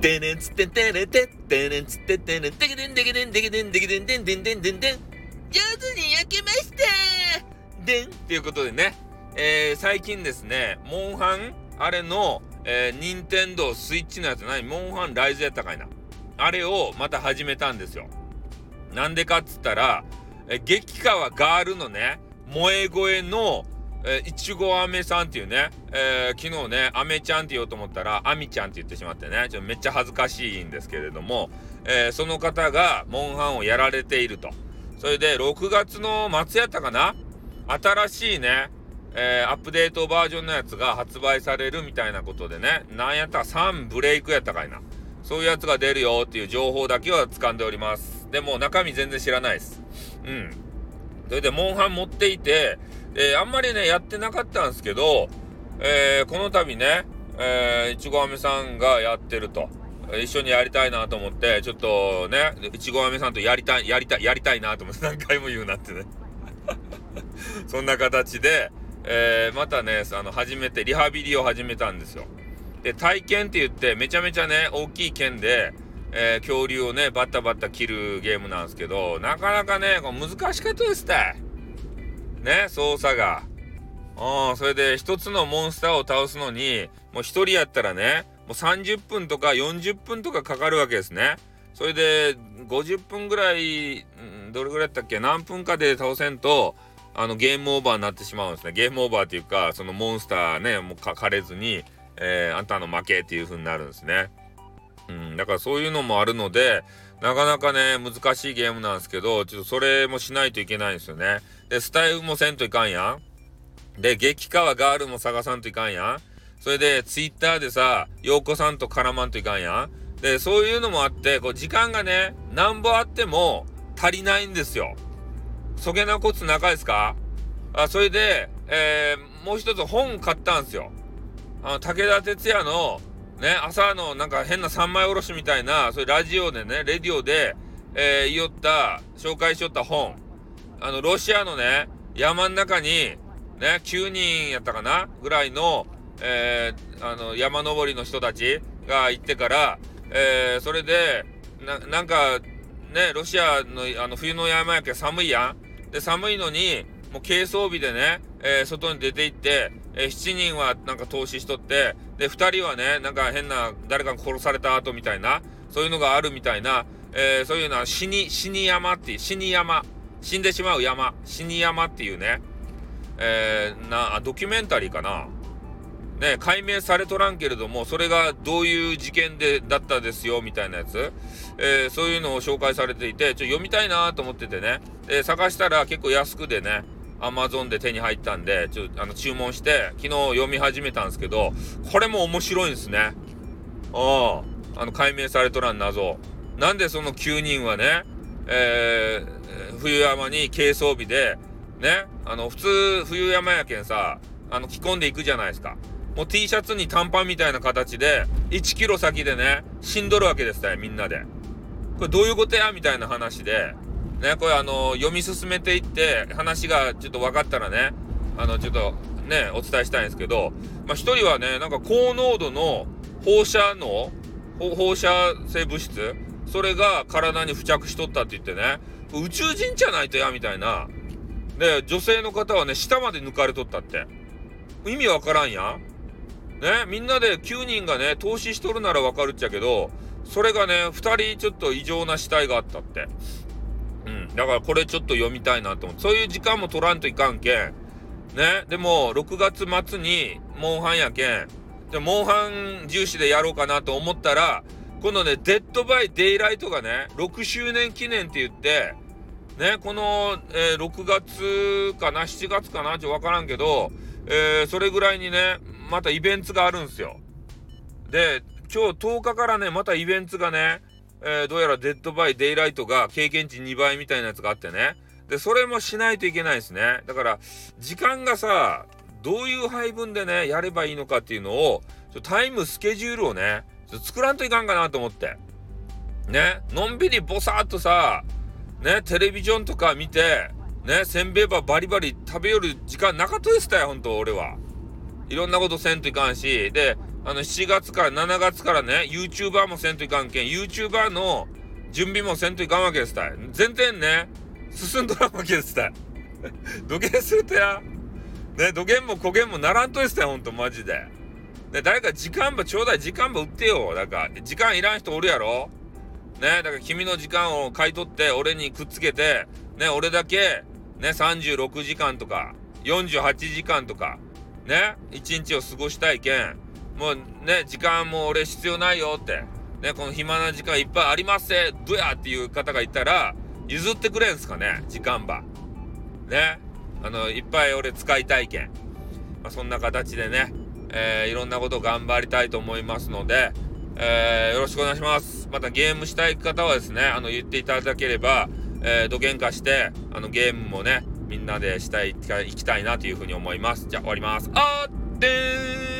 てねんつっててねてってねんつっててねんてけでんてけでんてけでんてけでんてんてんてんてんてん上手に焼けましたでんっていうことでね、えー、最近ですね、モンハンあれの、えー、任天堂スイッチのやつ何モンハンライズやったかいな。あれをまた始めたんですよ。なんでかっつったら、えー、激川ガールのね、萌え声の、えー、いちごあめさんっていうね、えー、昨日ね、あめちゃんって言おうと思ったら、あみちゃんって言ってしまってね、ちょっとめっちゃ恥ずかしいんですけれども、えー、その方がモンハンをやられていると。それで、6月の末やったかな新しいね、えー、アップデートバージョンのやつが発売されるみたいなことでね、なんやったら3ブレイクやったかいな。そういうやつが出るよっていう情報だけは掴んでおります。でも中身全然知らないです。うん。それで、モンハン持っていて、えー、あんまりね、やってなかったんですけど、えー、この度ね、えー、いちごあめさんがやってると。一緒にやりたいなと思って、ちょっとね、いちごあめさんとやりたい、やりたい、やりたいなと思って何回も言うなってね。そんな形で、えー、またね、あの、始めて、リハビリを始めたんですよ。で、体験って言って、めちゃめちゃね、大きい剣で、えー、恐竜をね、バッタバッタ切るゲームなんですけど、なかなかね、こ難しかったですって。ね、操作が。うん、それで一つのモンスターを倒すのに、もう一人やったらね、もう30分とか40分とかかかるわけですね。それで、50分ぐらい、どれぐらいやったっけ？何分かで倒せんと、あの、ゲームオーバーになってしまうんですね。ゲームオーバーっていうか、そのモンスターね、もうかかれずに、えー、あんたの負けっていう風になるんですね。うん、だからそういうのもあるので、なかなかね、難しいゲームなんですけど、ちょっとそれもしないといけないんですよね。で、スタイルもせんといかんやん。で、激川ガールも探さんといかんやん。それで、ツイッターでさ、陽子さんと絡まんといかんやん。で、そういうのもあって、こう、時間がね、なんぼあっても足りないんですよ。そげなこつ中ですか？あ、それで、えー、もう一つ本買ったんですよ。あの、武田鉄矢の、ね、朝のなんか変な三枚おろしみたいな、そういうラジオでね、レディオで、えー、言おった、紹介しよった本。あの、ロシアのね、山ん中に、ね、9人やったかなぐらいの、えー、あの、山登りの人たちが行ってから、えー、それで、な、なんか、ね、ロシアの、あの、冬の山やけ寒いやん。で、寒いのに、もう軽装備でね、えー、外に出て行って、えー、7人はなんか投資しとって、で、2人はね、なんか変な、誰かが殺された後みたいな、そういうのがあるみたいな、えー、そういうのは死に、死に山っていう、死に山、死んでしまう山、死に山っていうね、えー、な、ドキュメンタリーかな。ね、解明されとらんけれども、それがどういう事件で、だったですよ、みたいなやつ。えー、そういうのを紹介されていて、ちょ、読みたいなと思っててね。え探したら結構安くでね、アマゾンで手に入ったんで、ちょっとあの注文して、昨日読み始めたんですけど、これも面白いんですね。ああ、あの、解明されとらん謎。なんでその9人はね、えー、冬山に軽装備で、ね、あの、普通、冬山やけんさ、あの、着込んでいくじゃないですか。もう T シャツに短パンみたいな形で、1キロ先でね、死んどるわけですよ、みんなで。これどういうことや？みたいな話で、ね、これあの、読み進めていって、話がちょっと分かったらね、あの、ちょっとね、お伝えしたいんですけど、まあ、一人はね、なんか高濃度の放射能、放射性物質、それが体に付着しとったって言ってね、宇宙人じゃないとや、みたいな。で、女性の方はね、下まで抜かれとったって。意味わからんやん。ね、みんなで9人がね、投資しとるならわかるっちゃけど、それがね、2人ちょっと異常な死体があったって。だからこれちょっと読みたいなと思って。そういう時間も取らんといかんけん。ね？でも、6月末に、モンハンやけん。で、モンハン重視でやろうかなと思ったら、今度ね、デッドバイデイライトがね、6周年記念って言って、ね、この、えー、6月かな、7月かな、ちょっとわからんけど、えー、それぐらいにね、またイベントがあるんですよ。で、今日10日からね、またイベントがね、えー、どうやらデッドバイデイライトが経験値2倍みたいなやつがあってね。で、それもしないといけないですね。だから、時間がさ、どういう配分でね、やればいいのかっていうのを、タイムスケジュールをね、作らんといかんかなと思って。ね、のんびりぼさっとさ、ね、テレビジョンとか見て、ね、せんべいばバリバリ食べよる時間なかったですたよ、ほんと、俺は。いろんなことせんといかんし、で、あの、7月から7月からね、YouTuber もせんといかんけん、YouTuber の準備もせんといかんわけですたい。全然ね、進んどらんわけですたい。土下するとや、ね、土下も焦げんもならんとですたよ、ほんと、マジで。ね、誰か時間ばちょうだい、時間ば売ってよ。だから、時間いらん人おるやろね、だから君の時間を買い取って俺にくっつけて、ね、俺だけ、ね、36時間とか、48時間とか、ね、1日を過ごしたいけん、もうね、時間も俺必要ないよって、ね、この暇な時間いっぱいありますせ、どやっていう方がいたら、譲ってくれんすかね、時間ば。ね、あの、いっぱい俺使いたいけん。まあ、そんな形でね、えー、いろんなこと頑張りたいと思いますので、えー、よろしくお願いします。またゲームしたい方はですね、あの、言っていただければ、えー、どげんかして、あの、ゲームもね、みんなでしたい、行きたいなというふうに思います。じゃあ終わります。あーってー